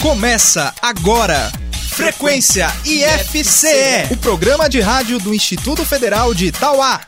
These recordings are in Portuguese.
Começa agora. Frequência IFCE, o programa de rádio do Instituto Federal de Itauá.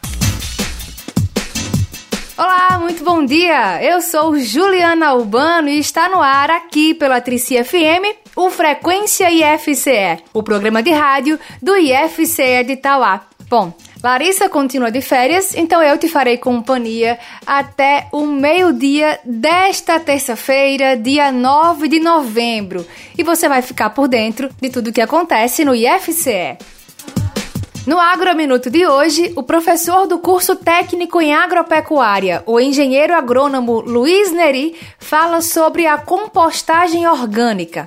Olá, muito bom dia! Eu sou Juliana Urbano e está no ar aqui pela Trici FM o Frequência IFCE, o programa de rádio do IFCE de Itauá. Bom, Larissa continua de férias, então eu te farei companhia até o meio-dia desta terça-feira, dia 9 de novembro. E você vai ficar por dentro de tudo o que acontece no IFCE. No Agrominuto de hoje, o professor do curso técnico em agropecuária, o engenheiro agrônomo Luiz Neri, fala sobre a compostagem orgânica.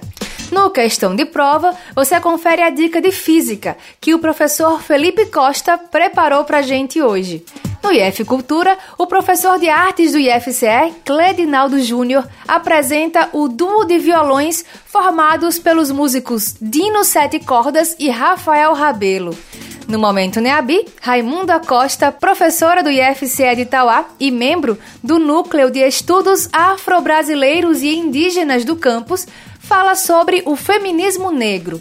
No Questão de Prova, você confere a dica de física que o professor Felipe Costa preparou para gente hoje. No IF Cultura, o professor de artes do IFCE, Cledinaldo Júnior, apresenta o duo de violões formados pelos músicos Dino Sete Cordas e Rafael Rabelo. No Momento Neabi, Raimunda Costa, professora do IFCE de Itauá e membro do Núcleo de Estudos Afro-Brasileiros e Indígenas do campus, fala sobre o feminismo negro.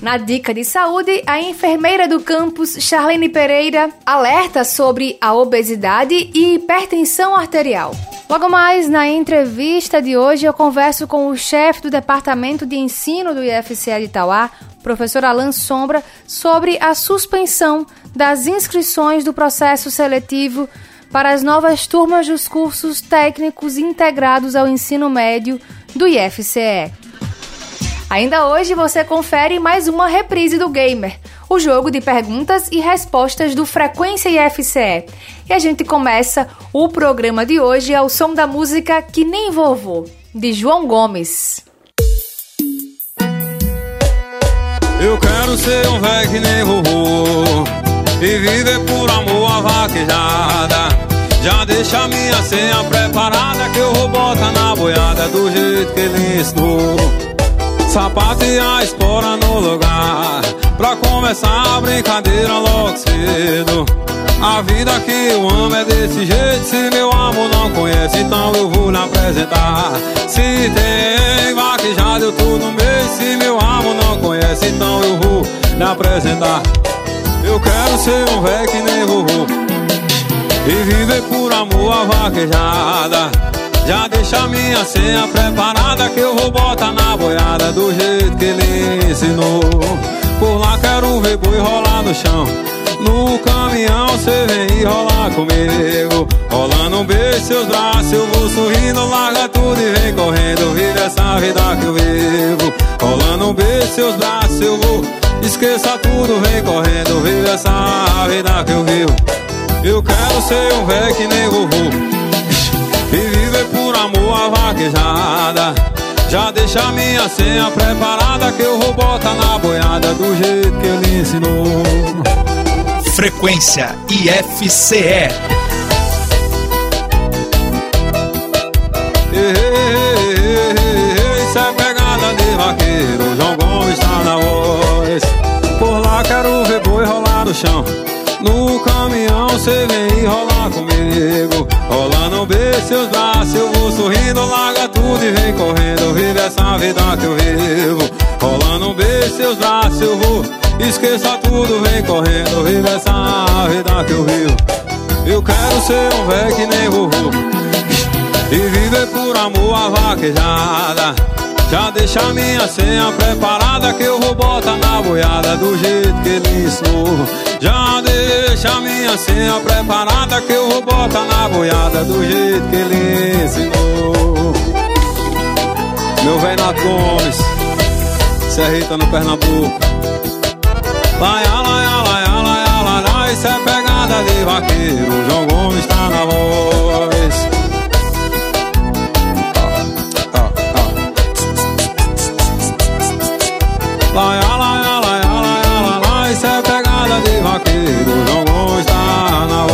Na dica de saúde, a enfermeira do campus, Charlene Pereira, alerta sobre a obesidade e hipertensão arterial. Logo mais, na entrevista de hoje, eu converso com o chefe do Departamento de Ensino do IFCE de Itauá, professor Alan Sombra, sobre a suspensão das inscrições do processo seletivo para as novas turmas dos cursos técnicos integrados ao ensino médio do IFCE. Ainda hoje você confere mais uma reprise do Gamer, o jogo de perguntas e respostas do Frequência IFCE. E a gente começa o programa de hoje ao som da música Que Nem Vovô, de João Gomes. Eu quero ser um velho que nem vovô E viver por amor a vaquejada Já deixa a minha senha preparada Que eu vou botar na boiada Do jeito que ele ensinou Sapato e a espora no lugar Pra começar a brincadeira logo cedo. A vida que eu amo é desse jeito Se meu amor não conhece, então eu vou lhe apresentar. Se tem vaquejada, eu tô no meio Se meu amor não conhece, então eu vou lhe apresentar. Eu quero ser um velho que nem vovô E viver por amor a vaquejada. Já deixa minha senha preparada que eu vou botar na boiada do jeito que ele ensinou. Por lá quero ver boi rolar no chão. No caminhão cê vem e rolar comigo. Rolando um beijo seus braços Eu vou sorrindo, larga tudo e vem correndo Vive essa vida que eu vivo. Rolando um beijo seus braços Eu vou, esqueça tudo, vem correndo Vive essa vida que eu vivo Eu quero ser um velho que nem vovô. E viver por amor a vaquejada. Já deixa minha senha preparada Que eu vou botar na boiada Do jeito que ele ensinou. Frequência IFCE Isso é pegada de vaqueiro. João Gomes tá na voz. Por lá quero ver boi rolar no chão no caminhão cê vem rolar comigo. Rolando um beijo seus braços Eu vou sorrindo, larga tudo e vem correndo Vive essa vida que eu vivo. Rolando um beijo seus braços Eu vou, esqueça tudo, vem correndo Vive essa vida que eu vivo. Eu quero ser um velho que nem vovô E viver por amor a vaquejada já deixa minha senha preparada que eu vou botar na boiada do jeito que ele ensinou. Já deixa minha senha preparada que eu vou botar na boiada do jeito que ele ensinou. Meu velho Nato Gomes, Serrita no Pernambuco. Laia, laia, laia, laia, laia, isso é pegada de vaqueiro. João Gomes tá na voz. Laia, laia, laia, laia, laia, isso é pegada de vaqueiro, na.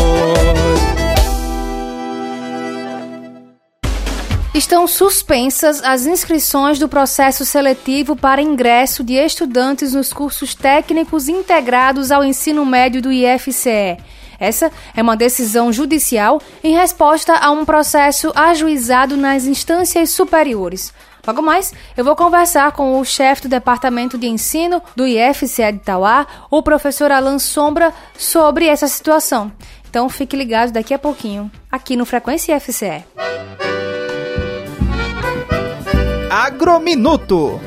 Estão suspensas as inscrições do processo seletivo para ingresso de estudantes nos cursos técnicos integrados ao ensino médio do IFCE. Essa é uma decisão judicial em resposta a um processo ajuizado nas instâncias superiores. Logo mais, eu vou conversar com o chefe do Departamento de Ensino do IFCE de Tauá, o professor Alan Sombra, sobre essa situação. Então fique ligado daqui a pouquinho, aqui no Frequência IFCE. Agrominuto.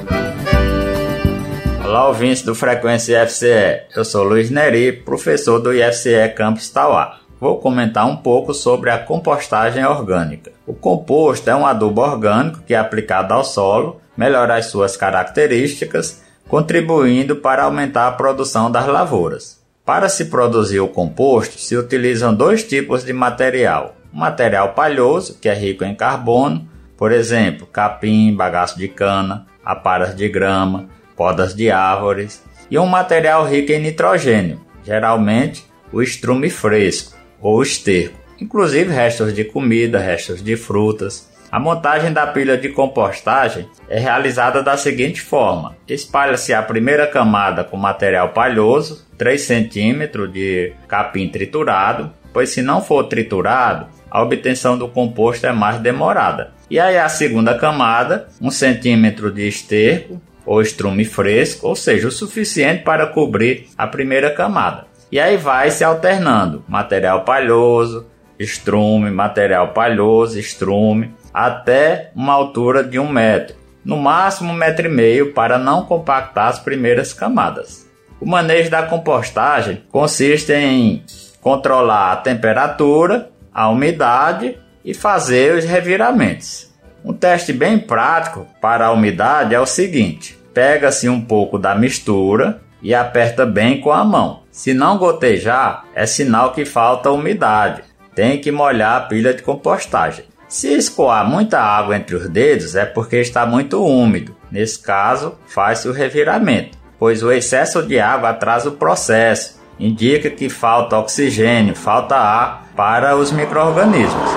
Olá, ouvintes do Frequência IFCE. Eu sou Luiz Neri, professor do IFCE Campus Tauá. Vou comentar um pouco sobre a compostagem orgânica. O composto é um adubo orgânico que é aplicado ao solo, melhora as suas características, contribuindo para aumentar a produção das lavouras. Para se produzir o composto, se utilizam dois tipos de material: o material palhoso, que é rico em carbono, por exemplo, capim, bagaço de cana, aparas de grama, podas de árvores, e um material rico em nitrogênio, geralmente o estrume fresco, ou esterco, inclusive restos de comida, restos de frutas. A montagem da pilha de compostagem é realizada da seguinte forma: espalha-se a primeira camada com material palhoso, 3 cm de capim triturado, pois se não for triturado, a obtenção do composto é mais demorada. E aí a segunda camada, 1 cm de esterco ou estrume fresco, ou seja, o suficiente para cobrir a primeira camada. E aí vai se alternando material palhoso, estrume, material palhoso, estrume, até uma altura de um metro, no máximo um metro e meio para não compactar as primeiras camadas. O manejo da compostagem consiste em controlar a temperatura, a umidade e fazer os reviramentos. Um teste bem prático para a umidade é o seguinte: pega-se um pouco da mistura e aperta bem com a mão. Se não gotejar, é sinal que falta umidade. Tem que molhar a pilha de compostagem. Se escoar muita água entre os dedos, é porque está muito úmido. Nesse caso, faz-se o reviramento, pois o excesso de água atrasa o processo. Indica que falta oxigênio, falta ar para os micro-organismos.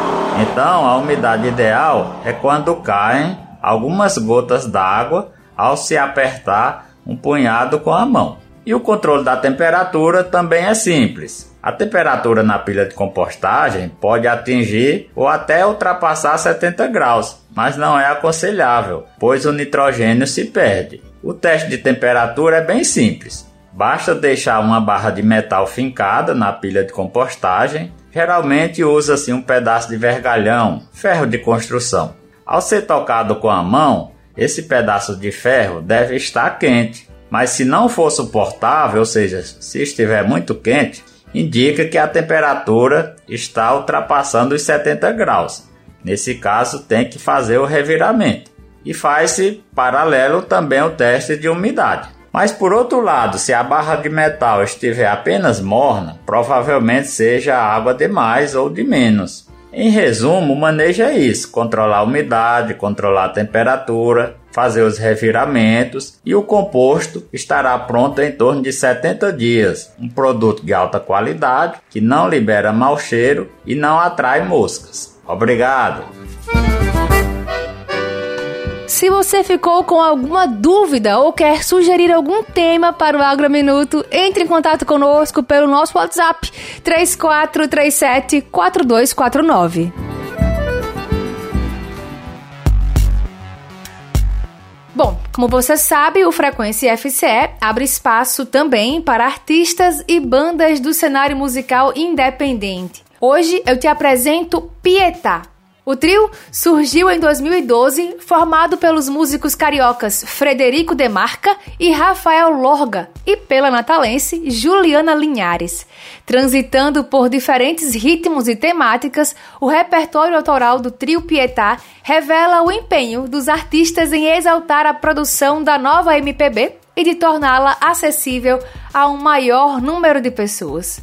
Então, a umidade ideal é quando caem algumas gotas d'água ao se apertar um punhado com a mão. E o controle da temperatura também é simples. A temperatura na pilha de compostagem pode atingir ou até ultrapassar 70 graus, mas não é aconselhável, pois o nitrogênio se perde. O teste de temperatura é bem simples. Basta deixar uma barra de metal fincada na pilha de compostagem. Geralmente usa-se um pedaço de vergalhão, ferro de construção. Ao ser tocado com a mão, esse pedaço de ferro deve estar quente mas se não for suportável, ou seja, se estiver muito quente, indica que a temperatura está ultrapassando os 70 graus. Nesse caso, tem que fazer o reviramento. E faz-se paralelo também o teste de umidade. Mas por outro lado, se a barra de metal estiver apenas morna, provavelmente seja água de mais ou de menos. Em resumo, o manejo é isso: controlar a umidade, controlar a temperatura, fazer os reviramentos e o composto estará pronto em torno de 70 dias. Um produto de alta qualidade que não libera mau cheiro e não atrai moscas. Obrigado! Se você ficou com alguma dúvida ou quer sugerir algum tema para o Agrominuto, entre em contato conosco pelo nosso WhatsApp 3437 4249. Bom, como você sabe, o Frequência FCE abre espaço também para artistas e bandas do cenário musical independente. Hoje eu te apresento Pietá, o trio surgiu em 2012, formado pelos músicos cariocas Frederico Demarca e Rafael Lorga, e pela natalense Juliana Linhares. Transitando por diferentes ritmos e temáticas, o repertório autoral do trio Pietá revela o empenho dos artistas em exaltar a produção da nova MPB e de torná-la acessível a um maior número de pessoas.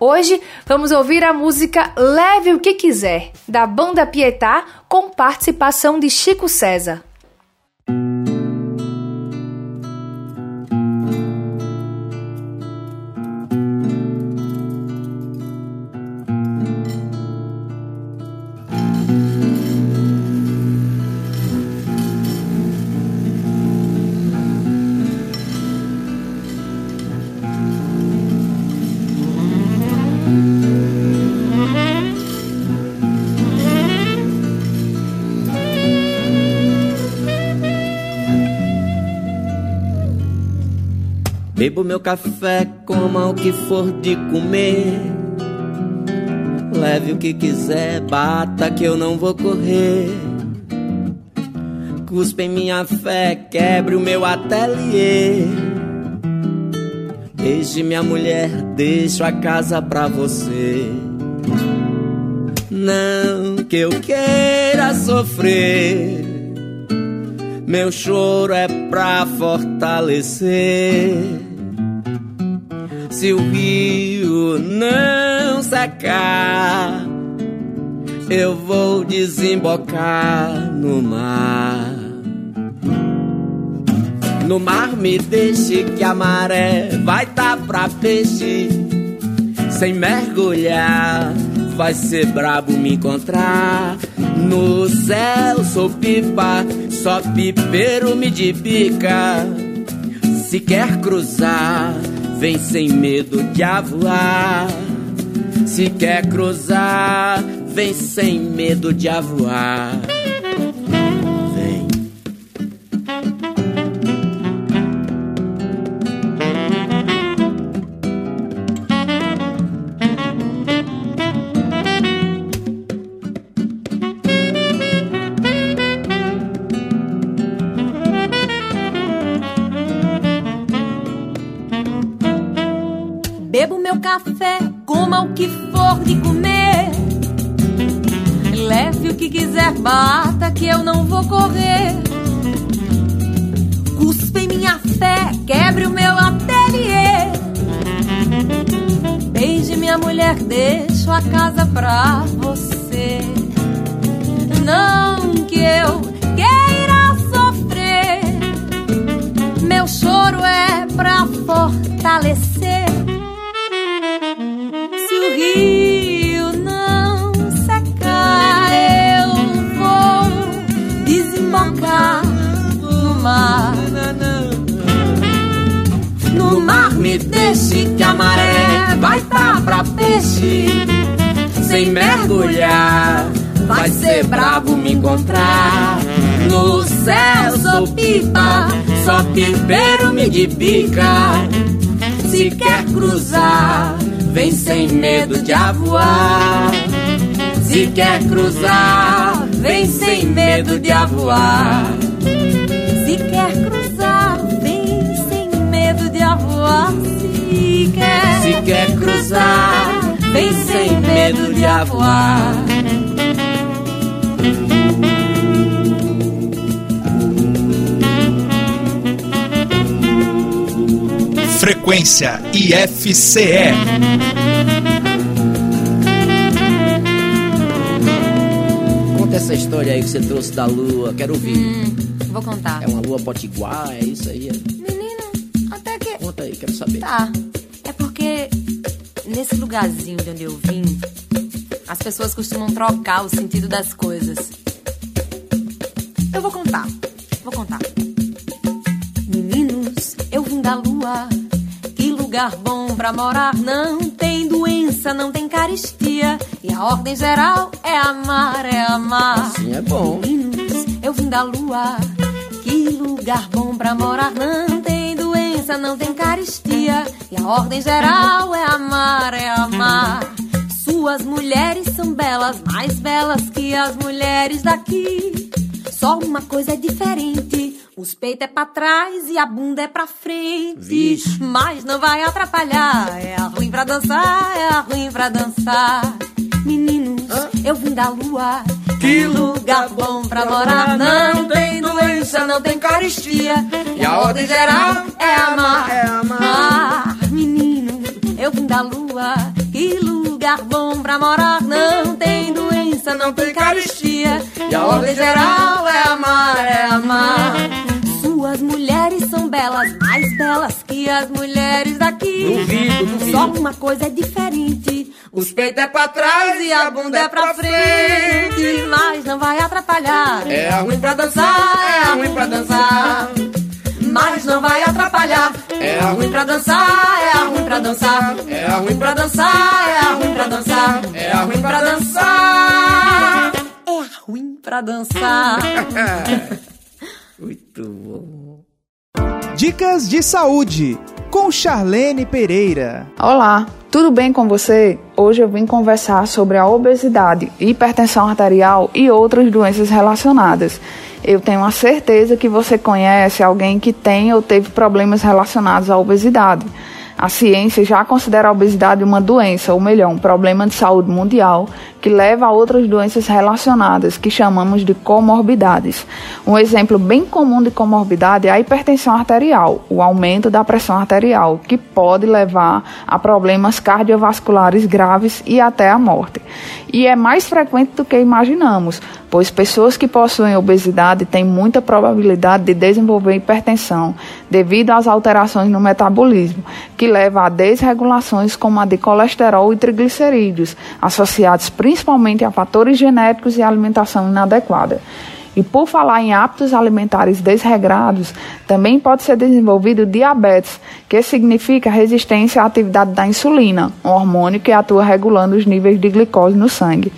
Hoje vamos ouvir a música Leve o que quiser, da banda Pietá, com participação de Chico César. Bebo meu café, coma o que for de comer. Leve o que quiser, bata que eu não vou correr. Cuspe em minha fé, quebre o meu ateliê. Beije minha mulher, deixo a casa pra você. Não que eu queira sofrer. Meu choro é pra fortalecer. Se o rio não secar, eu vou desembocar no mar. No mar me deixe que a maré vai tá pra peixe. Sem mergulhar, vai ser brabo me encontrar. No céu sou pipa, só pipeiro me de pica. Se quer cruzar, Vem sem medo de avoar. Se quer cruzar, vem sem medo de avoar. De comer. Leve o que quiser, bata que eu não vou correr. Cuspe em minha fé, quebre o meu ateliê. Beije minha mulher, deixo a casa pra você. Não que eu queira sofrer, meu choro é pra fortalecer vai tá pra peixe. Sem mergulhar, vai ser brabo me encontrar. No céu sou pipa, só pipeiro me de pica. Se quer cruzar vem sem medo de avoar. Se quer cruzar, vem sem medo de avoar. Se quer cruzar, vem sem medo de avoar. Se quer, se quer cruzar, vem sem medo de avoar. Frequência IFCE. Conta essa história aí que você trouxe da lua, quero ouvir. Hum, vou contar. É uma lua potiguar, é isso aí? Menino, até que. Conta aí, quero saber. Tá. Nesse lugarzinho de onde eu vim, as pessoas costumam trocar o sentido das coisas. Eu vou contar. Vou contar. Meninos, eu vim da lua lugar bom pra morar. Não tem doença, não tem caristia. E a ordem geral é amar, é amar. Assim é bom. Meninos, eu vim da lua. Que lugar bom pra morar. Não tem doença, não tem caristia. E a ordem geral é amar, é amar. Suas mulheres são belas, mais belas que as mulheres daqui. Só uma coisa é diferente os peitos é pra trás e a bunda é pra frente. Vixe. Mas não vai atrapalhar. É ruim pra dançar, é ruim pra dançar. Meninos, Hã? eu vim da lua. Que lugar bom pra morar. Não tem doença, não tem caristia. E a ordem geral é amar. É amar. Eu vim da lua. Que lugar bom pra morar. Não tem doença, não tem caristia. E a ordem geral é amar, é amar. Suas mulheres são belas, mais belas que as mulheres daqui. Duvido, duvido. Só uma coisa é diferente. Os peitos é pra trás e a bunda é pra frente. Mas não vai atrapalhar. É ruim pra dançar, é ruim pra dançar. Mas não vai atrapalhar. É ruim pra dançar, é ruim pra dançar. É ruim pra dançar, é ruim pra dançar. É ruim pra dançar. É ruim pra dançar. Muito bom. Dicas de saúde com Charlene Pereira. Olá, tudo bem com você? Hoje eu vim conversar sobre a obesidade, hipertensão arterial e outras doenças relacionadas. Eu tenho a certeza que você conhece alguém que tem ou teve problemas relacionados à obesidade. A ciência já considera a obesidade uma doença, ou melhor, um problema de saúde mundial que leva a outras doenças relacionadas, que chamamos de comorbidades. Um exemplo bem comum de comorbidade é a hipertensão arterial, o aumento da pressão arterial, que pode levar a problemas cardiovasculares graves e até a morte. E é mais frequente do que imaginamos, pois pessoas que possuem obesidade têm muita probabilidade de desenvolver hipertensão devido às alterações no metabolismo, que leva a desregulações como a de colesterol e triglicerídeos, associados principalmente a fatores genéticos e alimentação inadequada. E por falar em hábitos alimentares desregrados, também pode ser desenvolvido diabetes, que significa resistência à atividade da insulina, um hormônio que atua regulando os níveis de glicose no sangue.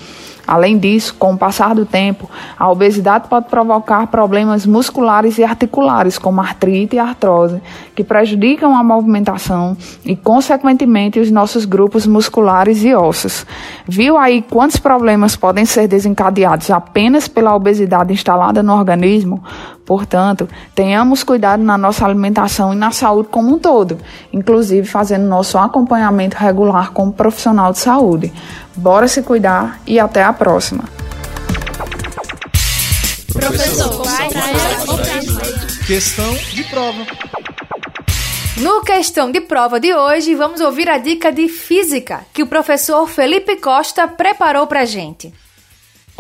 Além disso, com o passar do tempo, a obesidade pode provocar problemas musculares e articulares, como artrite e artrose, que prejudicam a movimentação e, consequentemente, os nossos grupos musculares e ossos. Viu aí quantos problemas podem ser desencadeados apenas pela obesidade instalada no organismo? Portanto, tenhamos cuidado na nossa alimentação e na saúde como um todo, inclusive fazendo nosso acompanhamento regular como profissional de saúde. Bora se cuidar e até a próxima. Professor, questão de prova. No questão de prova de hoje, vamos ouvir a dica de física que o professor Felipe Costa preparou pra gente.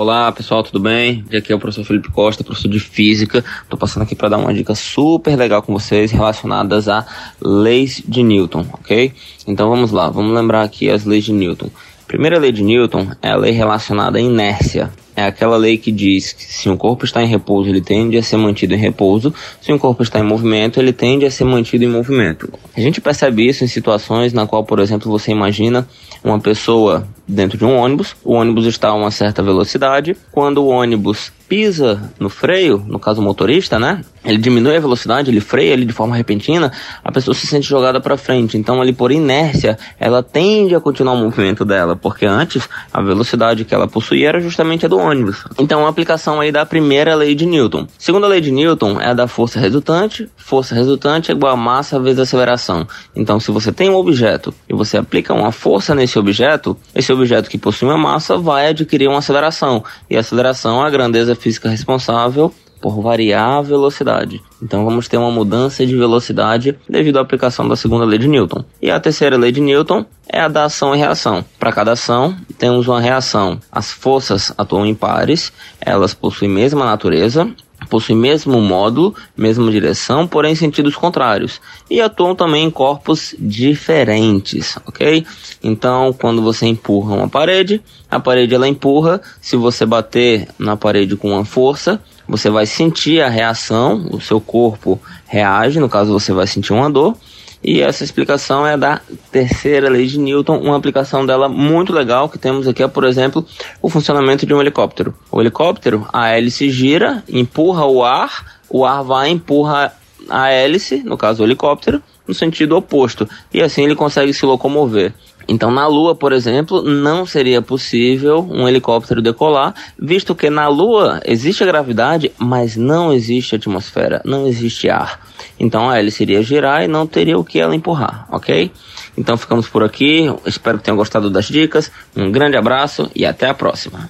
Olá pessoal, tudo bem? Aqui é o professor Felipe Costa, professor de Física. Estou passando aqui para dar uma dica super legal com vocês relacionadas a leis de Newton, ok? Então vamos lá, vamos lembrar aqui as leis de Newton. Primeira lei de Newton é a lei relacionada à inércia. É aquela lei que diz que se um corpo está em repouso, ele tende a ser mantido em repouso. Se um corpo está em movimento, ele tende a ser mantido em movimento. A gente percebe isso em situações na qual, por exemplo, você imagina uma pessoa dentro de um ônibus, o ônibus está a uma certa velocidade, quando o ônibus pisa no freio, no caso o motorista, né? Ele diminui a velocidade, ele freia ele de forma repentina, a pessoa se sente jogada para frente. Então, ali por inércia, ela tende a continuar o movimento dela, porque antes a velocidade que ela possuía era justamente a do ônibus. Então, a aplicação aí da primeira lei de Newton. Segunda lei de Newton é a da força resultante. Força resultante é igual a massa vezes aceleração. Então, se você tem um objeto e você aplica uma força nesse objeto, esse objeto que possui uma massa vai adquirir uma aceleração. E a aceleração é a grandeza física responsável por variar a velocidade. Então vamos ter uma mudança de velocidade devido à aplicação da segunda lei de Newton. E a terceira lei de Newton é a da ação e reação. Para cada ação, temos uma reação. As forças atuam em pares, elas possuem mesma natureza, possuem mesmo módulo, mesma direção, porém sentidos contrários. E atuam também em corpos diferentes, ok? Então, quando você empurra uma parede, a parede ela empurra. Se você bater na parede com uma força, você vai sentir a reação, o seu corpo reage, no caso você vai sentir uma dor. E essa explicação é da terceira lei de Newton, uma aplicação dela muito legal que temos aqui é, por exemplo, o funcionamento de um helicóptero. O helicóptero, a hélice gira, empurra o ar, o ar vai empurra a hélice, no caso o helicóptero, no sentido oposto, e assim ele consegue se locomover. Então, na Lua, por exemplo, não seria possível um helicóptero decolar, visto que na Lua existe a gravidade, mas não existe atmosfera, não existe ar. Então, a hélice iria girar e não teria o que ela empurrar, ok? Então, ficamos por aqui. Espero que tenham gostado das dicas. Um grande abraço e até a próxima.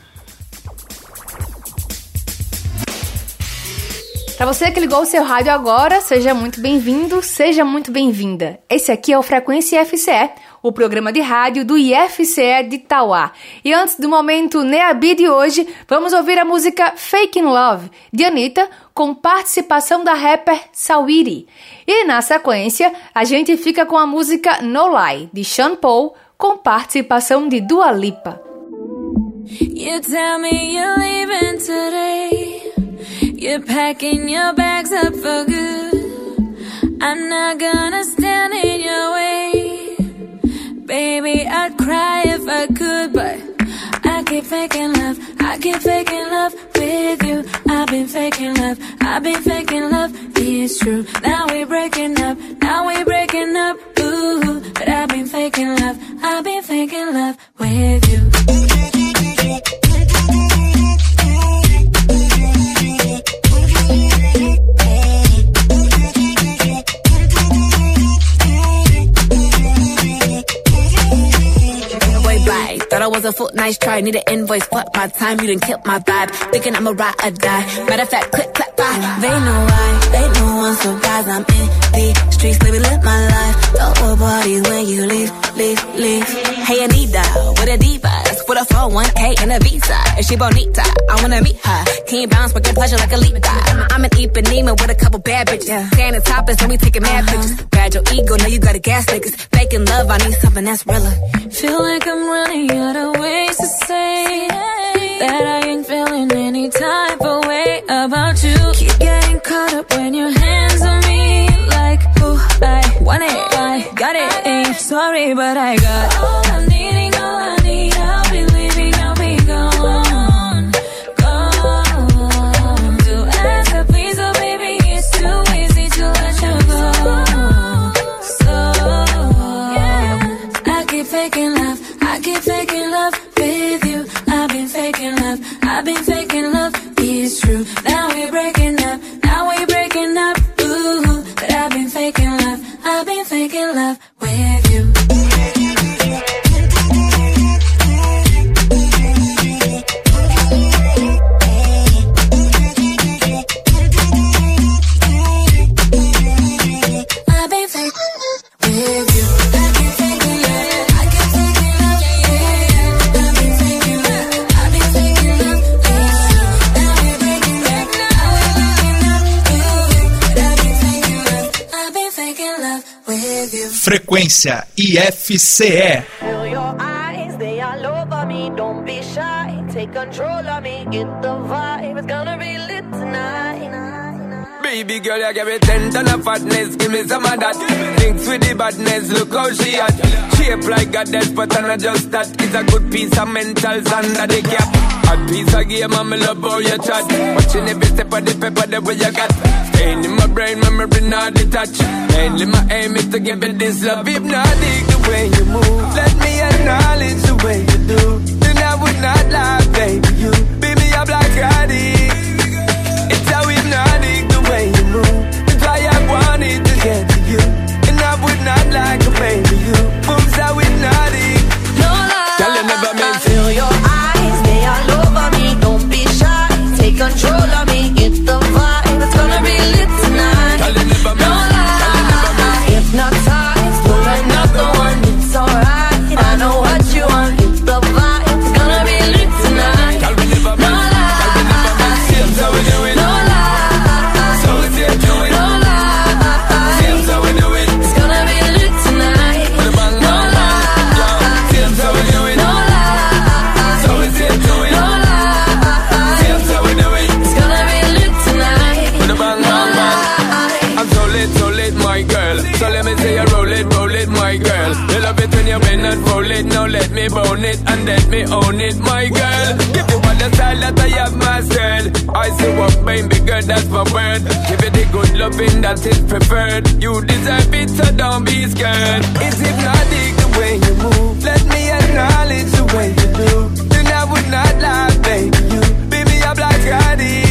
Para você que ligou o seu rádio agora, seja muito bem-vindo, seja muito bem-vinda. Esse aqui é o Frequência FCE, o programa de rádio do IFCE de Tauá. E antes do momento Neabi de hoje, vamos ouvir a música Fake Love, de Anitta, com participação da rapper Sawiri. E na sequência, a gente fica com a música No Lie, de Sean Paul, com participação de Dua Lipa. You tell me you're leaving today You're packing your bags up for good. I'm not gonna stand in your way. Baby, I'd cry if I could, but I keep faking love. I keep faking love with you. I've been faking love. I've been faking love it's true. Now we're breaking up, now we're breaking up. Ooh, but I've been faking love, I've been faking love with you. A foot, nice try. Need an invoice, fuck my time. You didn't killed my vibe. Thinking I'm a ride or die. Matter of fact, click, clap, bye. They know why. They know I'm surprised. I'm in the streets, baby, live my life. Double parties when you leave, leave, leave. Hey, Anita, with a divas. With a 401k and a visa. Is she bonita? I wanna meet her. Can bounce good pleasure like a leap? I'm an Ipanema with a couple bad bitches. Yeah. Standing topless, then we taking mad uh-huh. pictures. Bad your ego, now you got a gas niggas. Faking love, I need something that's realer. Feel like I'm running out of ways to say that I ain't feeling any type of way about you. Keep getting caught up when your hands on me, like ooh, I want it, sorry, but I got all I'm needing, lit tonight. Baby girl, you give me ten ton of fatness, give me some of that. Thinks with the badness, look how she at. Shape like a death, but I'm not just that. It's a good piece of mentals under the cap. A piece of game, I'm love how you chat. Watching every step of the paper, the way you got. Staying in my brain, memory not detached. Mainly my aim is to give it this love. Hypnotic the way you move. Let me acknowledge the way you do. Then I would not lie, baby. You beat me up like addict. It's how hypnotic the way you move. That's why I wanted to get to you. And I would not like a baby you. Moves how hypnotic. And let me own it, my girl. Give you all the style that I have mastered. I say what, baby girl, that's my word. Give it the good loving that is preferred. You deserve it, so don't be scared. It's hypnotic the way you move. Let me acknowledge the way you do. Then I would not lie, baby. You beat me up like addict.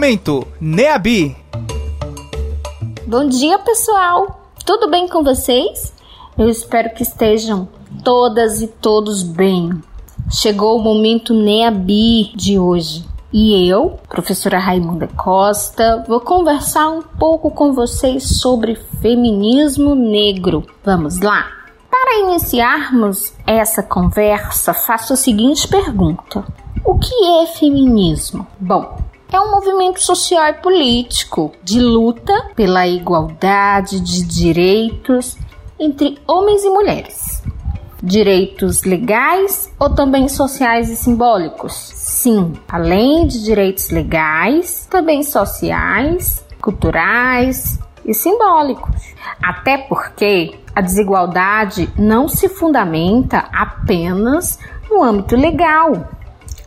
Momento Neabi. Bom dia, pessoal. Tudo bem com vocês? Eu espero que estejam todas e todos bem. Chegou o momento Neabi de hoje. E eu, professora Raimunda Costa, vou conversar um pouco com vocês sobre feminismo negro. Vamos lá? Para iniciarmos essa conversa, faço a seguinte pergunta: O que é feminismo? Bom, é um movimento social e político de luta pela igualdade de direitos entre homens e mulheres. Direitos legais ou também sociais e simbólicos? Sim, além de direitos legais, também sociais, culturais e simbólicos. Até porque a desigualdade não se fundamenta apenas no âmbito legal.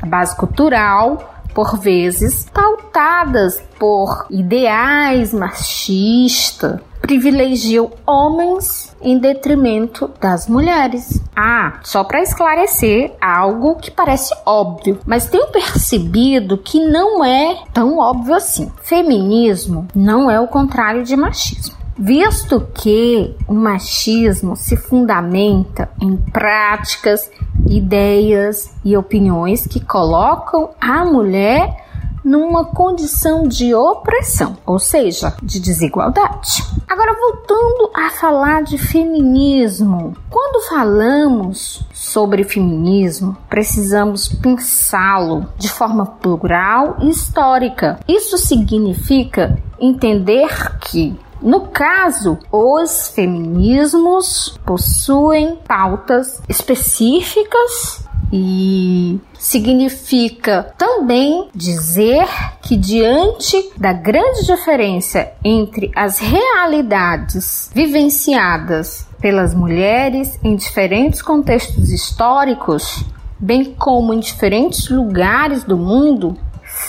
A base cultural por vezes pautadas por ideais machistas, privilegiam homens em detrimento das mulheres. Ah, só para esclarecer algo que parece óbvio, mas tenho percebido que não é tão óbvio assim. Feminismo não é o contrário de machismo. Visto que o machismo se fundamenta em práticas, ideias e opiniões que colocam a mulher numa condição de opressão, ou seja, de desigualdade. Agora, voltando a falar de feminismo, quando falamos sobre feminismo, precisamos pensá-lo de forma plural e histórica. Isso significa entender que no caso, os feminismos possuem pautas específicas e significa também dizer que, diante da grande diferença entre as realidades vivenciadas pelas mulheres em diferentes contextos históricos, bem como em diferentes lugares do mundo,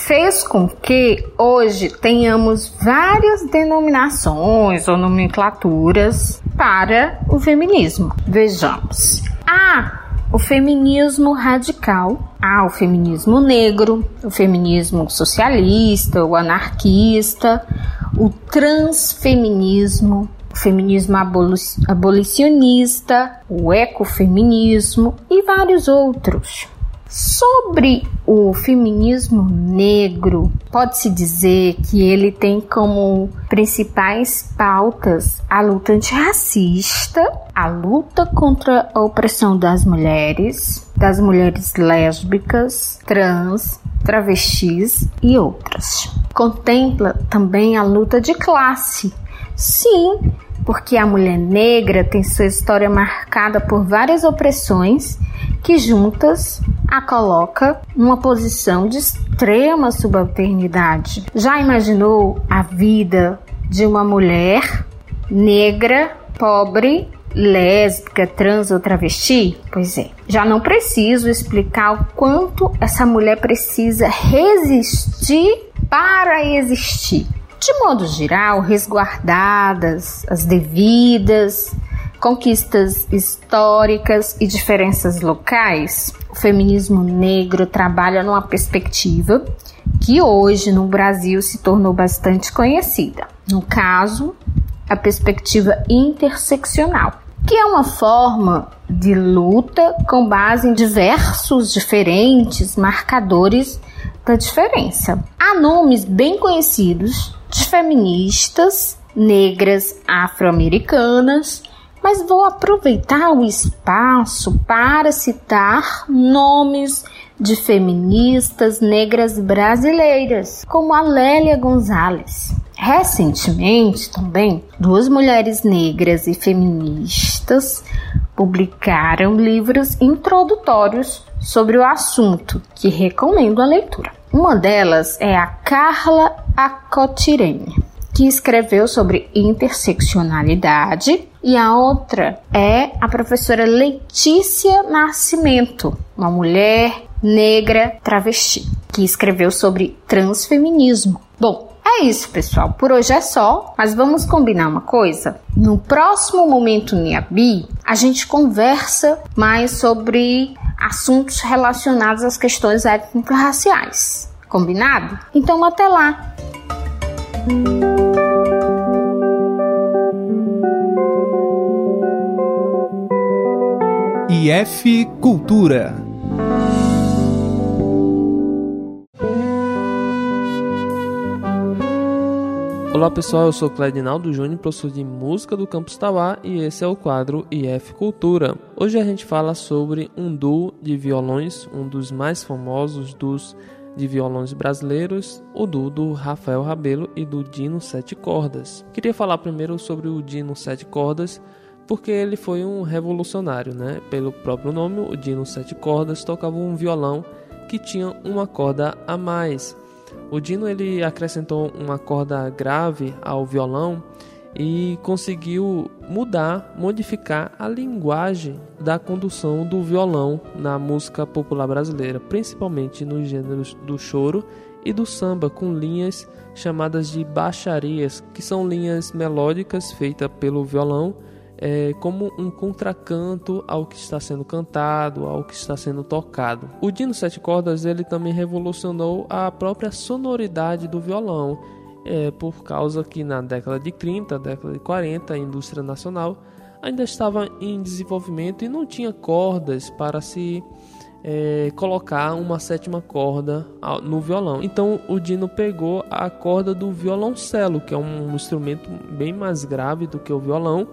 fez com que hoje tenhamos várias denominações ou nomenclaturas para o feminismo. Vejamos. Há o feminismo radical, há o feminismo negro, o feminismo socialista, o anarquista, o transfeminismo, o feminismo abolicionista, o ecofeminismo e vários outros. Sobre o feminismo negro, pode-se dizer que ele tem como principais pautas a luta antirracista, a luta contra a opressão das mulheres, das mulheres lésbicas, trans, travestis e outras. Contempla também a luta de classe. Sim, porque a mulher negra tem sua história marcada por várias opressões que juntas a coloca numa posição de extrema subalternidade. Já imaginou a vida de uma mulher negra, pobre, lésbica, trans ou travesti? Pois é, já não preciso explicar o quanto essa mulher precisa resistir para existir. De modo geral, resguardadas as devidas conquistas históricas e diferenças locais, o feminismo negro trabalha numa perspectiva que hoje no Brasil se tornou bastante conhecida. No caso, a perspectiva interseccional, que é uma forma de luta com base em diversos diferentes marcadores da diferença. Há nomes bem conhecidos de feministas negras afro-americanas mas vou aproveitar o espaço para citar nomes de feministas negras brasileiras, como a Lélia Gonzalez. Recentemente, também, duas mulheres negras e feministas publicaram livros introdutórios sobre o assunto, que recomendo a leitura. Uma delas é a Carla Acotirene que escreveu sobre interseccionalidade, e a outra é a professora Letícia Nascimento, uma mulher negra travesti, que escreveu sobre transfeminismo. Bom, é isso, pessoal. Por hoje é só, mas vamos combinar uma coisa? No próximo momento Niabi, a gente conversa mais sobre assuntos relacionados às questões étnico-raciais. Combinado? Então até lá! IF Cultura. Olá pessoal, eu sou Cledinaldo Júnior, professor de música do Campus Tauá e esse é o quadro IF Cultura. Hoje a gente fala sobre um duo de violões, um dos mais famosos dos de violões brasileiros, o duo do Rafael Rabelo e do Dino Sete Cordas. Queria falar primeiro sobre o Dino Sete Cordas, porque ele foi um revolucionário, né? Pelo próprio nome, o Dino Sete Cordas tocava um violão que tinha uma corda a mais. O Dino ele acrescentou uma corda grave ao violão e conseguiu mudar, modificar a linguagem da condução do violão na música popular brasileira, principalmente nos gêneros do choro e do samba, com linhas chamadas de baixarias, que são linhas melódicas feitas pelo violão é, como um contracanto ao que está sendo cantado, ao que está sendo tocado. O Dino Sete Cordas ele também revolucionou a própria sonoridade do violão, é, por causa que na década de 30, década de 40, a indústria nacional ainda estava em desenvolvimento e não tinha cordas para se é, colocar uma sétima corda no violão. Então o Dino pegou a corda do violoncelo, que é um instrumento bem mais grave do que o violão,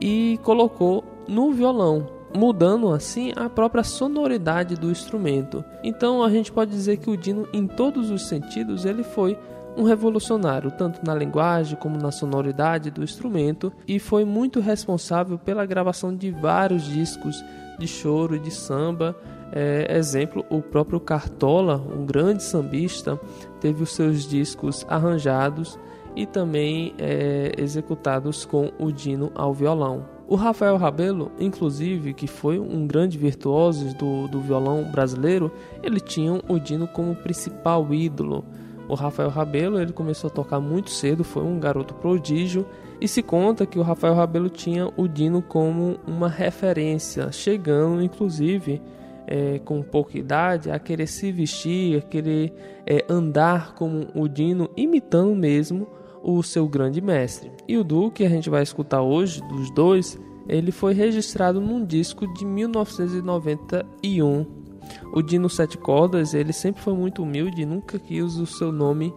e colocou no violão, mudando assim a própria sonoridade do instrumento. Então a gente pode dizer que o Dino, em todos os sentidos, ele foi um revolucionário, tanto na linguagem como na sonoridade do instrumento, e foi muito responsável pela gravação de vários discos de choro e de samba. É, exemplo, o próprio Cartola, um grande sambista, teve os seus discos arranjados e também é, executados com o Dino ao violão. O Rafael Rabelo, inclusive, que foi um grande virtuoso do, do violão brasileiro, ele tinha o Dino como principal ídolo. O Rafael Rabelo ele começou a tocar muito cedo, foi um garoto prodígio e se conta que o Rafael Rabelo tinha o Dino como uma referência, chegando inclusive é, com pouca idade a querer se vestir, a querer é, andar como o Dino, imitando mesmo o seu grande mestre. E o duo que a gente vai escutar hoje, dos dois, ele foi registrado num disco de 1991. O Dino Sete Cordas, ele sempre foi muito humilde e nunca quis o seu nome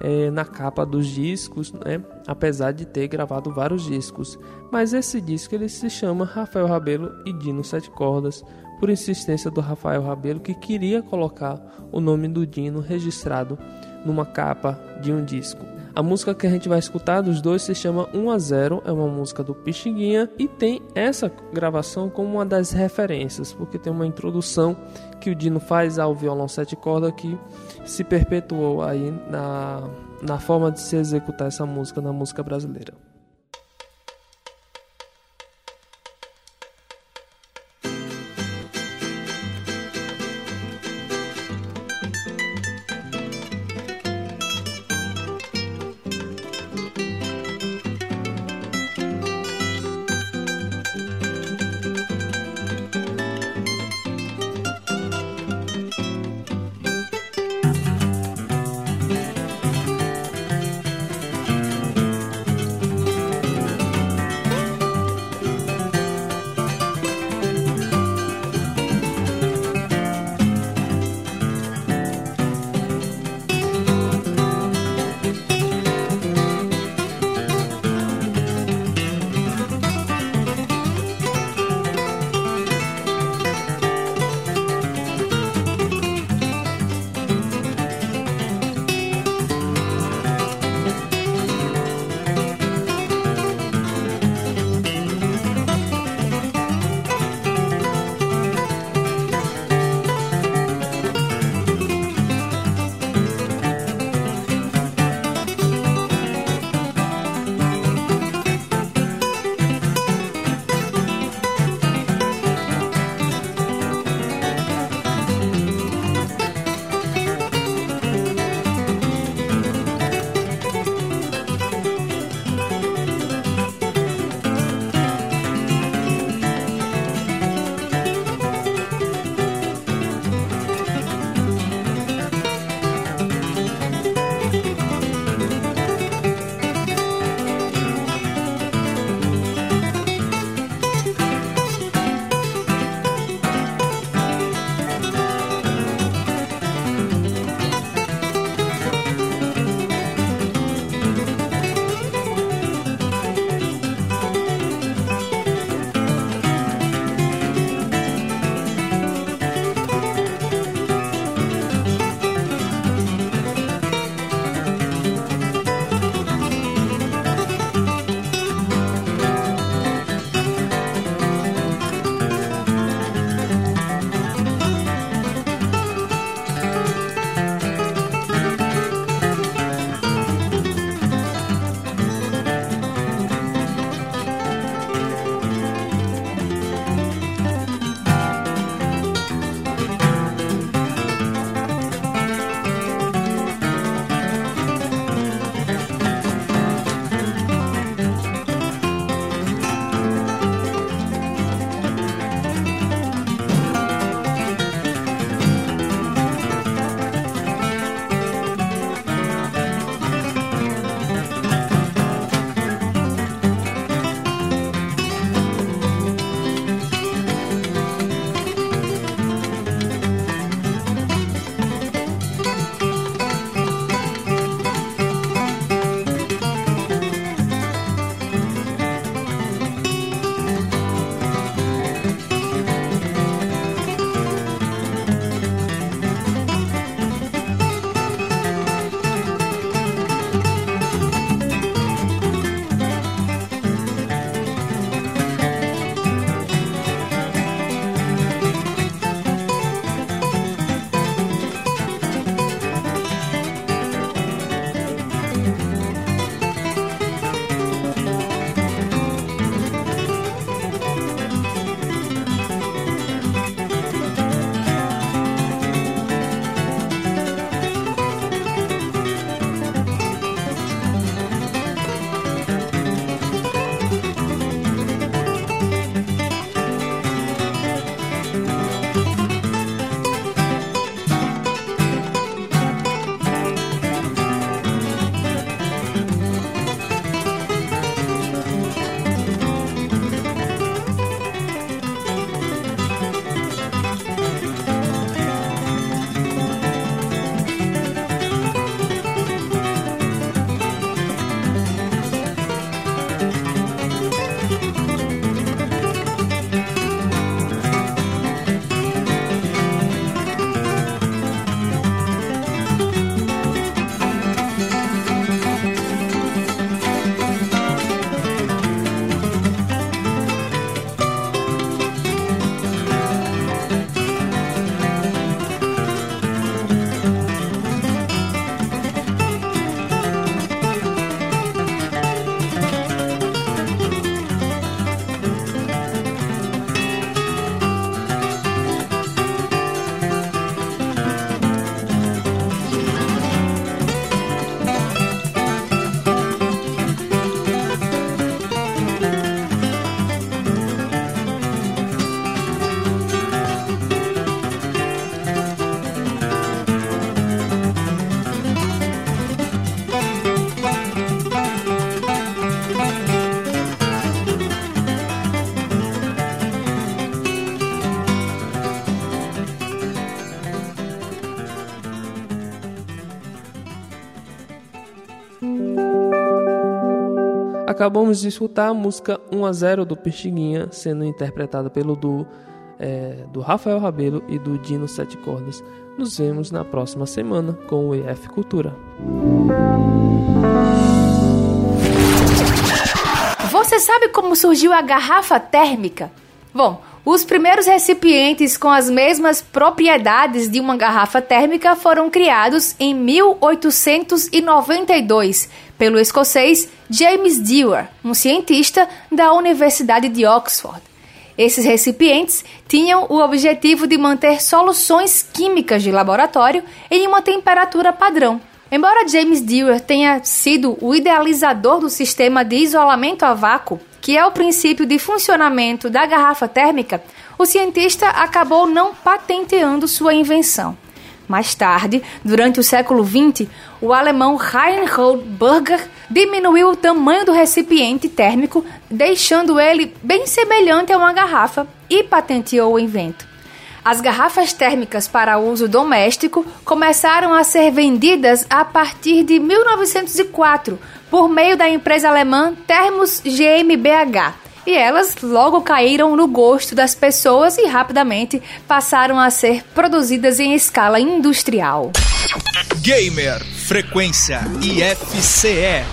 é, na capa dos discos, né? apesar de ter gravado vários discos. Mas esse disco ele se chama Rafael Rabelo e Dino Sete Cordas, por insistência do Rafael Rabelo, que queria colocar o nome do Dino registrado numa capa de um disco. A música que a gente vai escutar dos dois se chama 1 a 0, é uma música do Pixinguinha e tem essa gravação como uma das referências, porque tem uma introdução que o Dino faz ao violão sete cordas que se perpetuou aí na, na forma de se executar essa música na música brasileira. Acabamos de escutar a música 1 a 0 do Pixinguinha, sendo interpretada pelo duo é, do Rafael Rabelo e do Dino Sete Cordas. Nos vemos na próxima semana com o EF Cultura. Você sabe como surgiu a garrafa térmica? Bom, os primeiros recipientes com as mesmas propriedades de uma garrafa térmica foram criados em 1892 pelo escocês James Dewar, um cientista da Universidade de Oxford. Esses recipientes tinham o objetivo de manter soluções químicas de laboratório em uma temperatura padrão. Embora James Dewar tenha sido o idealizador do sistema de isolamento a vácuo, que é o princípio de funcionamento da garrafa térmica, o cientista acabou não patenteando sua invenção. Mais tarde, durante o século XX, o alemão Reinhold Burger diminuiu o tamanho do recipiente térmico, deixando ele bem semelhante a uma garrafa, e patenteou o invento. As garrafas térmicas para uso doméstico começaram a ser vendidas a partir de 1904 por meio da empresa alemã Thermos GmbH, e elas logo caíram no gosto das pessoas e rapidamente passaram a ser produzidas em escala industrial. Gamer Frequência IFCE.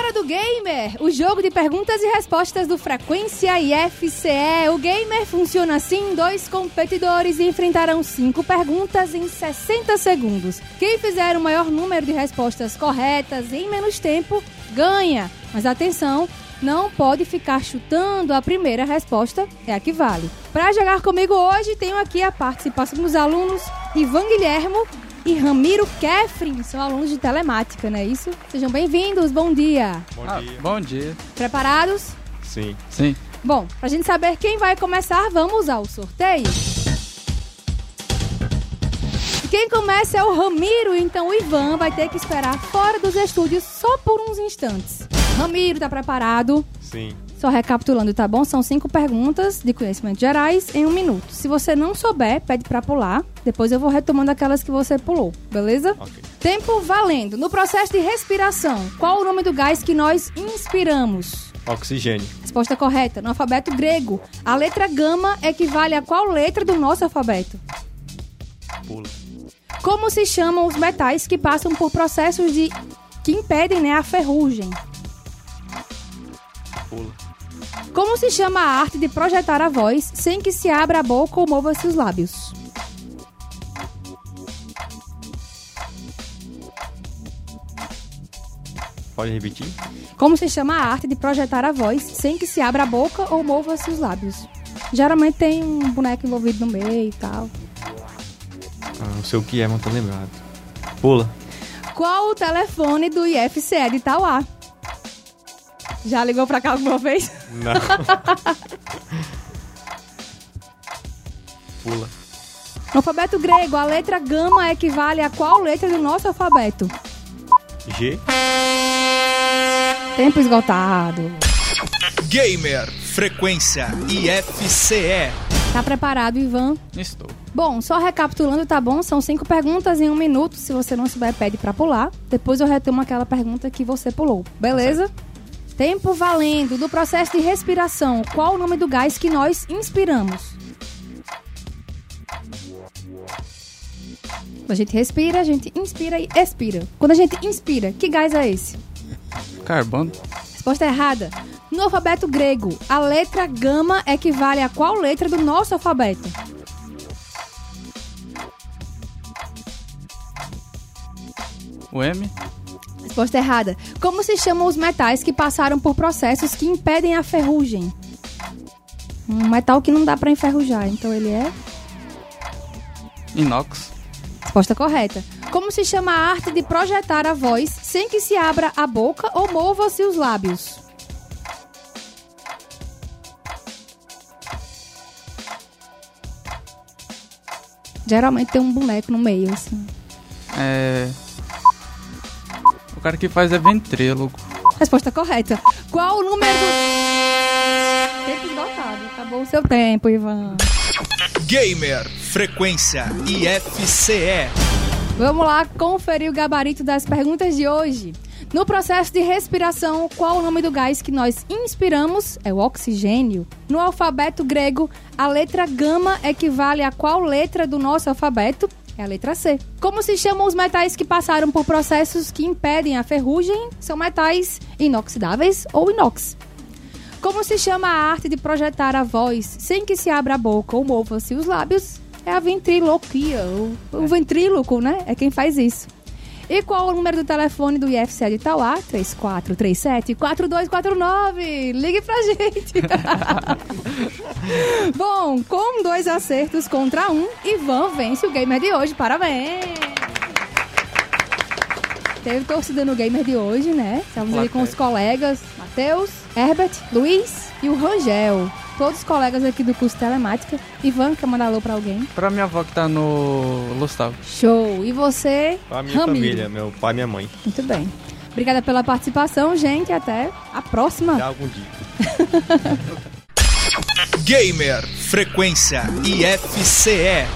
Hora do Gamer, o jogo de perguntas e respostas do Frequência IFCE. O Gamer funciona assim: dois competidores enfrentarão cinco perguntas em 60 segundos. Quem fizer o maior número de respostas corretas em menos tempo ganha. Mas atenção, não pode ficar chutando a primeira resposta, é a que vale. Para jogar comigo hoje, tenho aqui a participação dos alunos Ivan Guilhermo e Ramiro Kefrin, são alunos de telemática, não é isso? Sejam bem-vindos, bom dia. Bom dia. Ah, bom dia. Preparados? Sim. Sim. Bom, pra gente saber quem vai começar, vamos ao sorteio. Quem começa é o Ramiro, então o Ivan vai ter que esperar fora dos estúdios só por uns instantes. Ramiro, tá preparado? Sim. Só recapitulando, tá bom? São cinco perguntas de conhecimentos gerais em um minuto. Se você não souber, pede pra pular. Depois eu vou retomando aquelas que você pulou, beleza? Ok. Tempo valendo. No processo de respiração, qual o nome do gás que nós inspiramos? Oxigênio. Resposta correta. No alfabeto grego, a letra gama equivale a qual letra do nosso alfabeto? Pula. Como se chamam os metais que passam por processos de que impedem né, a ferrugem? Pula. Como se chama a arte de projetar a voz sem que se abra a boca ou mova-se os lábios? Pode repetir? Como se chama a arte de projetar a voz sem que se abra a boca ou mova-se os lábios? Geralmente tem um boneco envolvido no meio e tal. Ah, não sei o que é, mas tô lembrado. Pula. Qual o telefone do IFCE de Tauá? Já ligou pra cá alguma vez? Não. Pula. No alfabeto grego, a letra gama equivale a qual letra do nosso alfabeto? G. Tempo esgotado. Gamer Frequência IFCE. Tá preparado, Ivan? Estou. Bom, só recapitulando, tá bom? São cinco perguntas em um minuto. Se você não souber, pede pra pular. Depois eu retomo aquela pergunta que você pulou. Beleza? Tempo valendo. Do processo de respiração, qual o nome do gás que nós inspiramos? A gente respira, a gente inspira e expira. Quando a gente inspira, que gás é esse? Carbono. Resposta errada. No alfabeto grego, a letra gama equivale a qual letra do nosso alfabeto? O M. Resposta errada. Como se chamam os metais que passaram por processos que impedem a ferrugem? Um metal que não dá pra enferrujar, então ele é. Inox. Resposta correta. Como se chama a arte de projetar a voz sem que se abra a boca ou mova-se os lábios? Geralmente tem um boneco no meio, assim. É. O cara que faz é ventrílogo. Resposta correta. Qual o número do... Tempo esgotado. Acabou o seu tempo, Ivan. Gamer Frequência IFCE. Vamos lá conferir o gabarito das perguntas de hoje. No processo de respiração, qual o nome do gás que nós inspiramos? É o oxigênio. No alfabeto grego, a letra gama equivale a qual letra do nosso alfabeto? É a letra C. Como se chamam os metais que passaram por processos que impedem a ferrugem? São metais inoxidáveis ou inox. Como se chama a arte de projetar a voz sem que se abra a boca ou mova-se os lábios? É a ventriloquia. O, o ventríloco, né? É quem faz isso. E qual o número do telefone do IFC de Itauá? 3437-4249. Ligue pra gente. Bom, com dois acertos contra um, Ivan vence o gamer de hoje. Parabéns! Teve torcida no gamer de hoje, né? Estamos ali com os colegas Matheus, Herbert, Luiz e o Rangel. Todos os colegas aqui do curso Telemática. Ivan, quer mandar alô pra alguém? Pra minha avó que tá no Lustavo. Show! E você, Pra minha Ramiro? família, meu pai e minha mãe. Muito bem. Obrigada pela participação, gente. Até a próxima. Até algum dia. Gamer Frequência IFCE.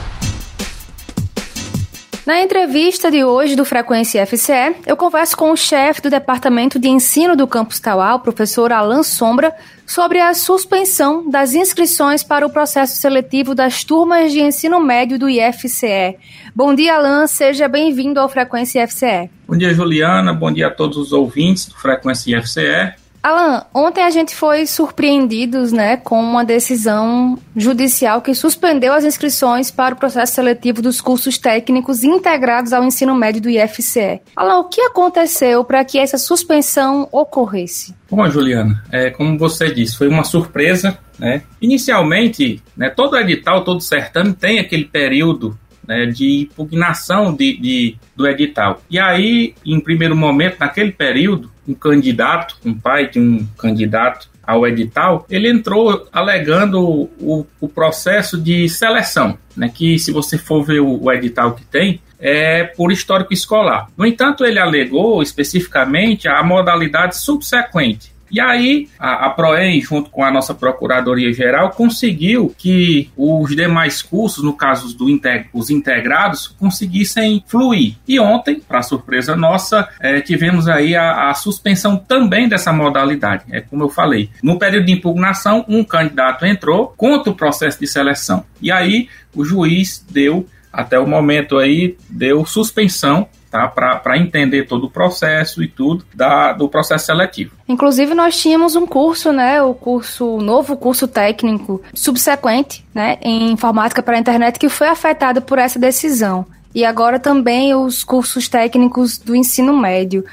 Na entrevista de hoje do Frequência FCE, eu converso com o chefe do Departamento de Ensino do Campus Tauá, o professor Alan Sombra, sobre a suspensão das inscrições para o processo seletivo das turmas de ensino médio do IFCE. Bom dia, Alan. Seja bem-vindo ao Frequência FCE. Bom dia, Juliana. Bom dia a todos os ouvintes do Frequência IFCE. Alan, ontem a gente foi surpreendidos, né, com uma decisão judicial que suspendeu as inscrições para o processo seletivo dos cursos técnicos integrados ao ensino médio do IFCE. Alan, o que aconteceu para que essa suspensão ocorresse? Bom, Juliana, é, como você disse, foi uma surpresa. Né? Inicialmente, né, todo edital, todo certame tem aquele período né, de impugnação de, de, do edital. E aí, em primeiro momento, naquele período, um candidato, um pai de um candidato ao edital, ele entrou alegando o, o processo de seleção, né, que se você for ver o, o edital que tem, é por histórico escolar. No entanto, ele alegou especificamente a modalidade subsequente, e aí, a, a PROEM, junto com a nossa Procuradoria Geral, conseguiu que os demais cursos, no caso do integ os integrados, conseguissem fluir. E ontem, para surpresa nossa, é, tivemos aí a, a, suspensão também dessa modalidade. É como eu falei, no período de impugnação, um candidato entrou contra o processo de seleção. E aí, o juiz deu, até o momento aí, deu suspensão tá? para entender todo o processo e tudo da, do processo seletivo. Inclusive, nós tínhamos um curso, né? O curso, novo curso técnico subsequente, né? Em informática para a internet, que foi afetado por essa decisão. E agora também os cursos técnicos do ensino médio.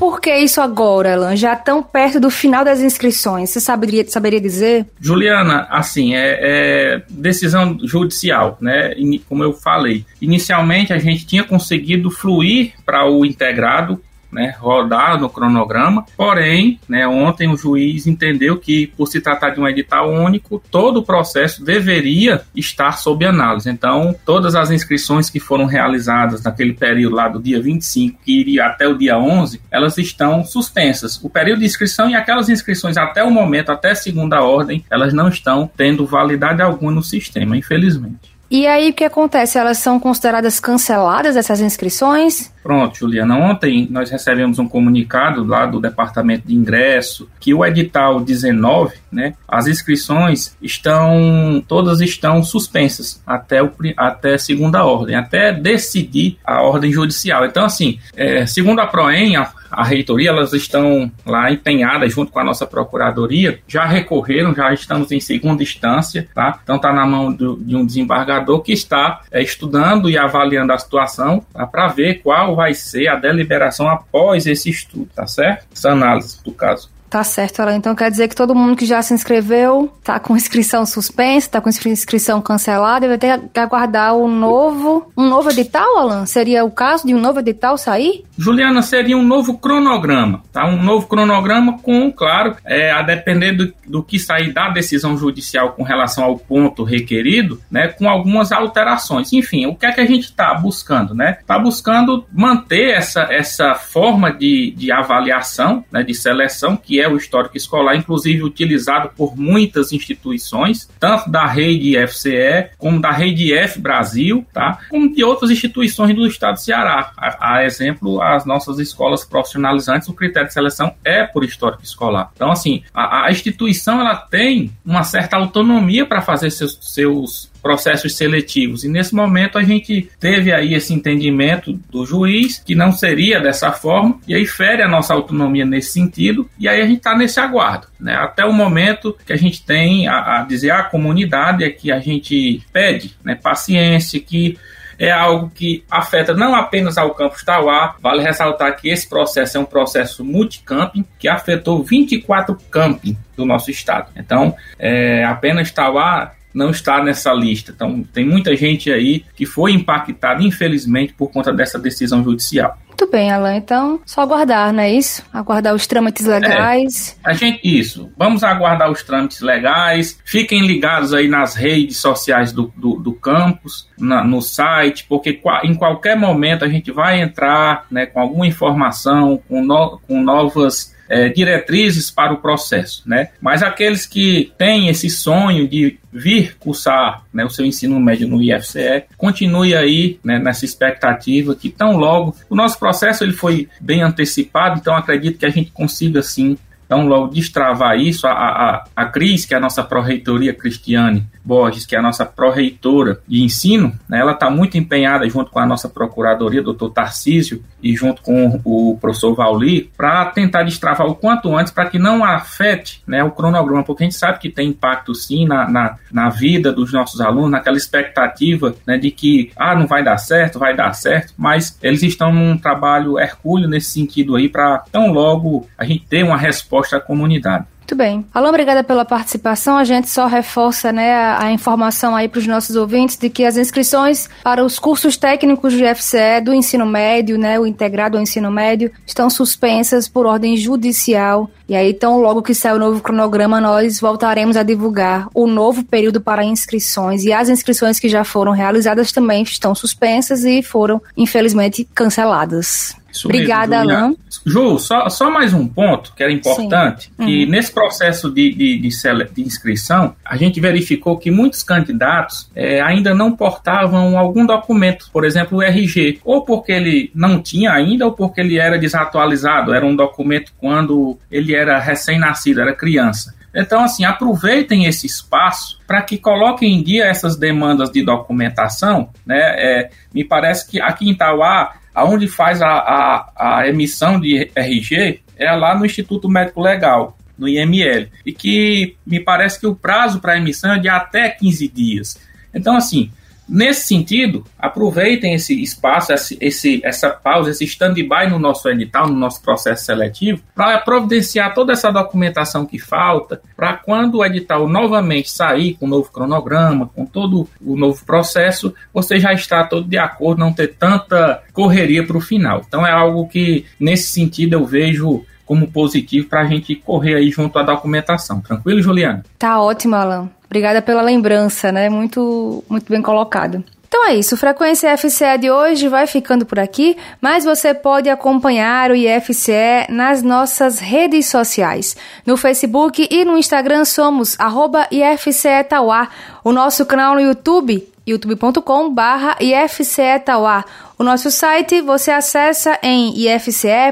Por que isso agora, Elan? Já tão perto do final das inscrições. Você saberia, saberia dizer? Juliana, assim, é, é decisão judicial, né? Como eu falei. Inicialmente a gente tinha conseguido fluir para o integrado né, rodar no cronograma. Porém, né, ontem o juiz entendeu que, por se tratar de um edital único, todo o processo deveria estar sob análise. Então, todas as inscrições que foram realizadas naquele período lá do dia 25, que iria até o dia 11, elas estão suspensas. O período de inscrição e aquelas inscrições até o momento, até segunda ordem, elas não estão tendo validade alguma no sistema, infelizmente. E aí o que acontece? Elas são consideradas canceladas essas inscrições? Pronto, Juliana. Ontem nós recebemos um comunicado lá do Departamento de Ingresso que o edital 19, né, as inscrições estão todas estão suspensas até o até segunda ordem, até decidir a ordem judicial. Então assim, é, segundo a Proem, a, a reitoria, elas estão lá empenhadas junto com a nossa procuradoria, já recorreram, já estamos em segunda instância, tá? Então está na mão do, de um desembargador que está é, estudando e avaliando a situação tá? para ver qual vai ser a deliberação após esse estudo, tá certo? Essa análise do caso. Tá certo, ela então quer dizer que todo mundo que já se inscreveu tá com inscrição suspensa, tá com inscrição cancelada vai ter que aguardar o novo, um novo edital, Alan? Seria o caso de um novo edital sair? Juliana, seria um novo cronograma, tá? Um novo cronograma com, claro, é, a depender do, do que sair da decisão judicial com relação ao ponto requerido, né? Com algumas alterações. Enfim, o que é que a gente está buscando, né? Está buscando manter essa, essa forma de, de avaliação, né? De seleção que que é o histórico escolar, inclusive utilizado por muitas instituições, tanto da rede FCE, como da rede F Brasil, tá? como de outras instituições do estado de Ceará. A, a exemplo, as nossas escolas profissionalizantes, o critério de seleção é por histórico escolar. Então, assim, a, a instituição ela tem uma certa autonomia para fazer seus, seus processos seletivos. E nesse momento a gente teve aí esse entendimento do juiz que não seria dessa forma, e aí fere a nossa autonomia nesse sentido, e aí a gente está nesse aguardo. Né? Até o momento que a gente tem a, a dizer à comunidade é que a gente pede né, paciência, que é algo que afeta não apenas ao campus Tauá, vale ressaltar que esse processo é um processo multicamping que afetou 24 camping do nosso estado. Então, é, apenas Tauá não está nessa lista. Então, tem muita gente aí que foi impactada, infelizmente, por conta dessa decisão judicial. Muito bem, Alan. Então, só aguardar, não é isso? Aguardar os trâmites legais. É, a gente, isso. Vamos aguardar os trâmites legais. Fiquem ligados aí nas redes sociais do, do, do campus, na, no site, porque em qualquer momento a gente vai entrar né, com alguma informação, com, no, com novas é, diretrizes para o processo, né? Mas aqueles que têm esse sonho de vir cursar né, o seu ensino médio no IFCE, continue aí né, nessa expectativa que tão logo o nosso processo ele foi bem antecipado, então acredito que a gente consiga sim então, logo destravar isso, a, a, a Cris, que é a nossa pró-reitoria Cristiane Borges, que é a nossa pró-reitora de ensino, né, ela está muito empenhada junto com a nossa procuradoria, doutor Tarcísio, e junto com o professor Vauli, para tentar destravar o quanto antes, para que não afete né, o cronograma, porque a gente sabe que tem impacto sim na, na, na vida dos nossos alunos, naquela expectativa né, de que, ah, não vai dar certo, vai dar certo, mas eles estão num trabalho hercúleo nesse sentido aí, para tão logo a gente ter uma resposta resposta à comunidade. Muito bem. Alô, obrigada pela participação. A gente só reforça né, a, a informação aí para os nossos ouvintes de que as inscrições para os cursos técnicos de FCE do ensino médio, né, o integrado ao ensino médio, estão suspensas por ordem judicial. E aí, tão logo que sair o novo cronograma, nós voltaremos a divulgar o novo período para inscrições. E as inscrições que já foram realizadas também estão suspensas e foram, infelizmente, canceladas. Isso Obrigada, mesmo, Alain. Ju, só, só mais um ponto que era importante, Sim. que uhum. nesse processo de, de, de, de, inscrição, a gente verificou que muitos candidatos é, ainda não portavam algum documento, por exemplo, o RG, ou porque ele não tinha ainda, ou porque ele era desatualizado, era um documento quando ele era recém-nascido, era criança. Então, assim, aproveitem esse espaço para que coloquem em dia essas demandas de documentação. Né? É, me parece que aqui em Itauá aonde faz a, a, a emissão de RG é lá no Instituto Médico Legal, no IML, e que me parece que o prazo para emissão é de até 15 dias. Então, assim, Nesse sentido, aproveitem esse espaço, esse, essa pausa, esse stand-by no nosso edital, no nosso processo seletivo, para providenciar toda essa documentação que falta, para quando o edital novamente sair com o novo cronograma, com todo o novo processo, você já está todo de acordo, não ter tanta correria para o final. Então é algo que, nesse sentido, eu vejo como positivo para a gente correr aí junto à documentação. Tranquilo, Juliana? Tá ótimo, Alan. Obrigada pela lembrança, né? Muito, muito bem colocado. Então é isso, Frequência IFCE de hoje vai ficando por aqui, mas você pode acompanhar o IFCE nas nossas redes sociais. No Facebook e no Instagram somos arroba IFCE Tauá. O nosso canal no YouTube, youtube.com barra IFCE Tauá. O nosso site você acessa em ifce.edu.br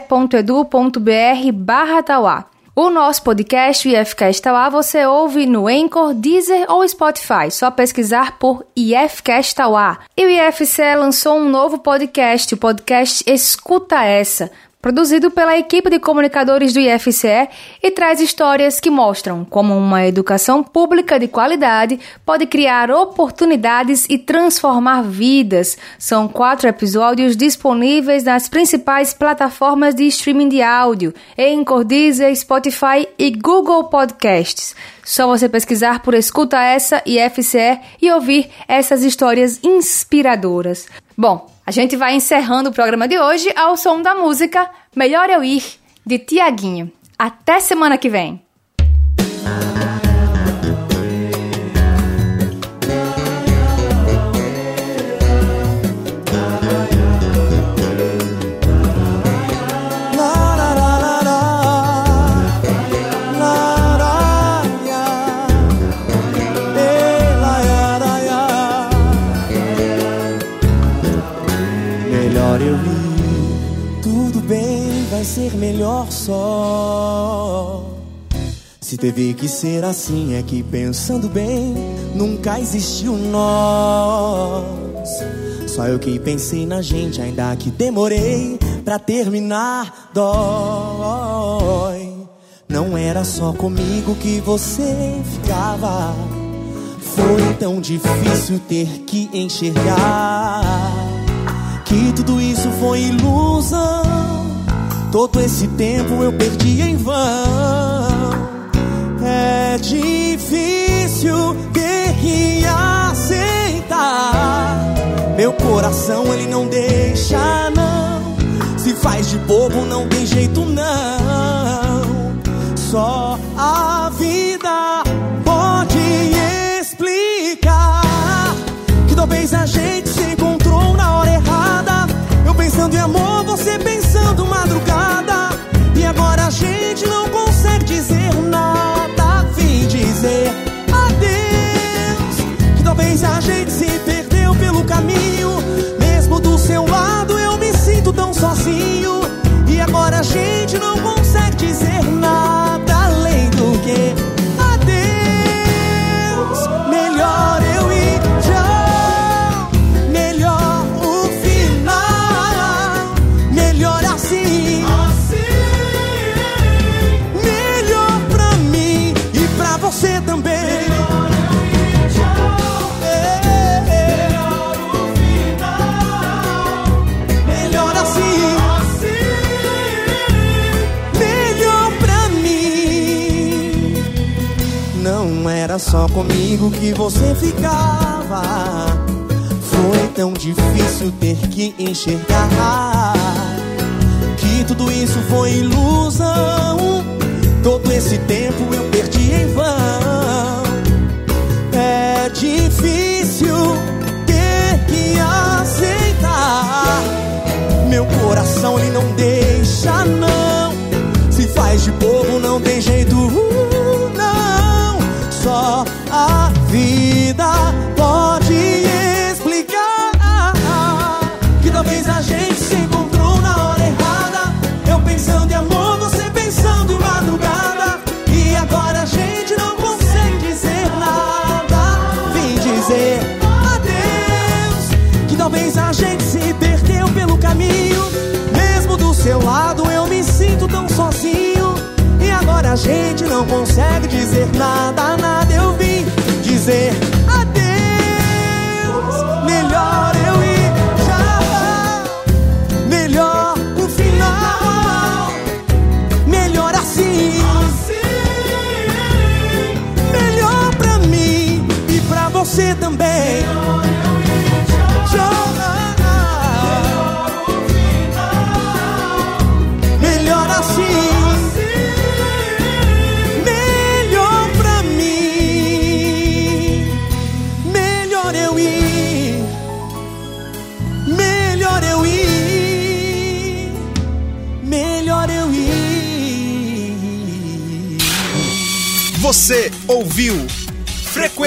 barra Tauá. O nosso podcast, o IFCast Tauá, você ouve no Anchor, Deezer ou Spotify. Só pesquisar por IFCast Tauá. E o IFCE lançou um novo podcast, o podcast Escuta Essa produzido pela equipe de comunicadores do IFCE e traz histórias que mostram como uma educação pública de qualidade pode criar oportunidades e transformar vidas. São quatro episódios disponíveis nas principais plataformas de streaming de áudio, em Deezer, Spotify e Google Podcasts. Só você pesquisar por Escuta Essa e FCE e ouvir essas histórias inspiradoras. Bom, a gente vai encerrando o programa de hoje ao som da música Melhor Eu Ir, de Tiaguinho. Até semana que vem! Melhor só. Se teve que ser assim, é que pensando bem, nunca existiu nós. Só eu que pensei na gente, ainda que demorei pra terminar, dói. Não era só comigo que você ficava. Foi tão difícil ter que enxergar que tudo isso foi ilusão. Todo esse tempo eu perdi em vão. É difícil ter que aceitar. Meu coração ele não deixa, não. Se faz de bobo, não tem jeito, não. Só a vida pode explicar que talvez a gente se encontrou na hora errada. Eu pensando em amor, você pensando E só comigo que você ficava. Foi tão difícil ter que enxergar que tudo isso foi ilusão. Todo esse tempo eu perdi em vão. É difícil ter que aceitar. Meu coração ele não deixa, não. Não consegue dizer nada, nada.